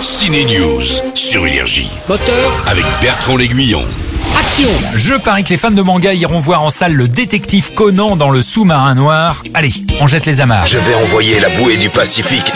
Ciné News sur Énergie Moteur, avec Bertrand L'Aiguillon. action Je parie que les fans de manga iront voir en salle le détective Conan dans le sous-marin noir. Allez, on jette les amarres. Je vais envoyer la bouée du Pacifique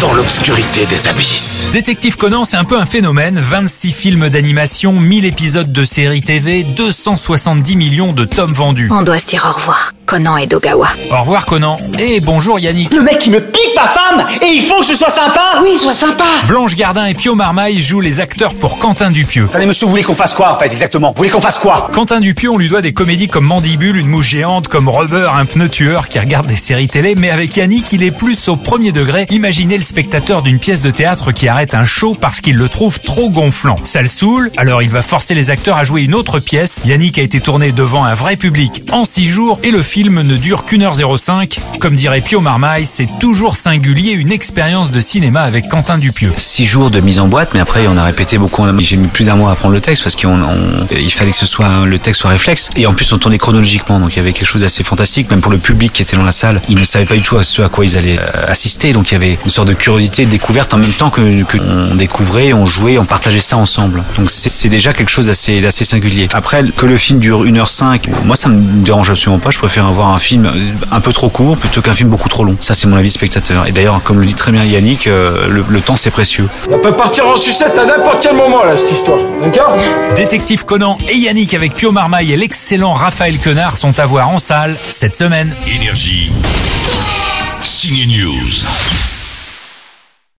dans l'obscurité des abysses. Détective Conan, c'est un peu un phénomène. 26 films d'animation, 1000 épisodes de séries TV, 270 millions de tomes vendus. On doit se dire au revoir. Conan et Dogawa. Au revoir Conan. Et bonjour Yannick. Le mec, il me pique ma femme et il faut que ce soit sympa Oui, sois sympa Blanche Gardin et Pio Marmaille jouent les acteurs pour Quentin Dupieux. Attendez, monsieur, vous voulez qu'on fasse quoi, en fait, exactement? Vous voulez qu'on fasse quoi? Quentin Dupieux, on lui doit des comédies comme Mandibule, une mouche géante, comme Rubber, un pneu tueur qui regarde des séries télé, mais avec Yannick, il est plus au premier degré. Imaginez le spectateur d'une pièce de théâtre qui arrête un show parce qu'il le trouve trop gonflant. Ça le saoule, alors il va forcer les acteurs à jouer une autre pièce. Yannick a été tourné devant un vrai public en 6 jours et le film ne dure qu'une heure 05. Comme dirait Pio Marmaille, c'est toujours singulier une expérience de cinéma avec Quentin Dupieux. six jours de mise en boîte, mais après on a répété beaucoup. J'ai mis plus d'un mois à apprendre le texte parce qu'il fallait que ce soit le texte soit réflexe. Et en plus on tournait chronologiquement, donc il y avait quelque chose d'assez fantastique, même pour le public qui était dans la salle. Ils ne savaient pas du tout à ce à quoi ils allaient euh, assister, donc il y avait une sorte de curiosité, de découverte en même temps que, que découvrait, on jouait, on partageait ça ensemble. Donc c'est déjà quelque chose d'assez singulier. Après que le film dure 1h05, moi ça me dérange absolument pas. Je préfère avoir un film euh, un peu trop court plutôt qu'un film beaucoup trop long. Ça c'est mon avis spectateur. Et d'ailleurs, comme le dit très bien Yannick, euh, le, le temps c'est précieux. On peut partir en sucette à n'importe quel moment, là, cette histoire. D'accord? Détective Conan et Yannick avec Pio Marmaille et l'excellent Raphaël Quenard sont à voir en salle cette semaine. Énergie. Ciné News.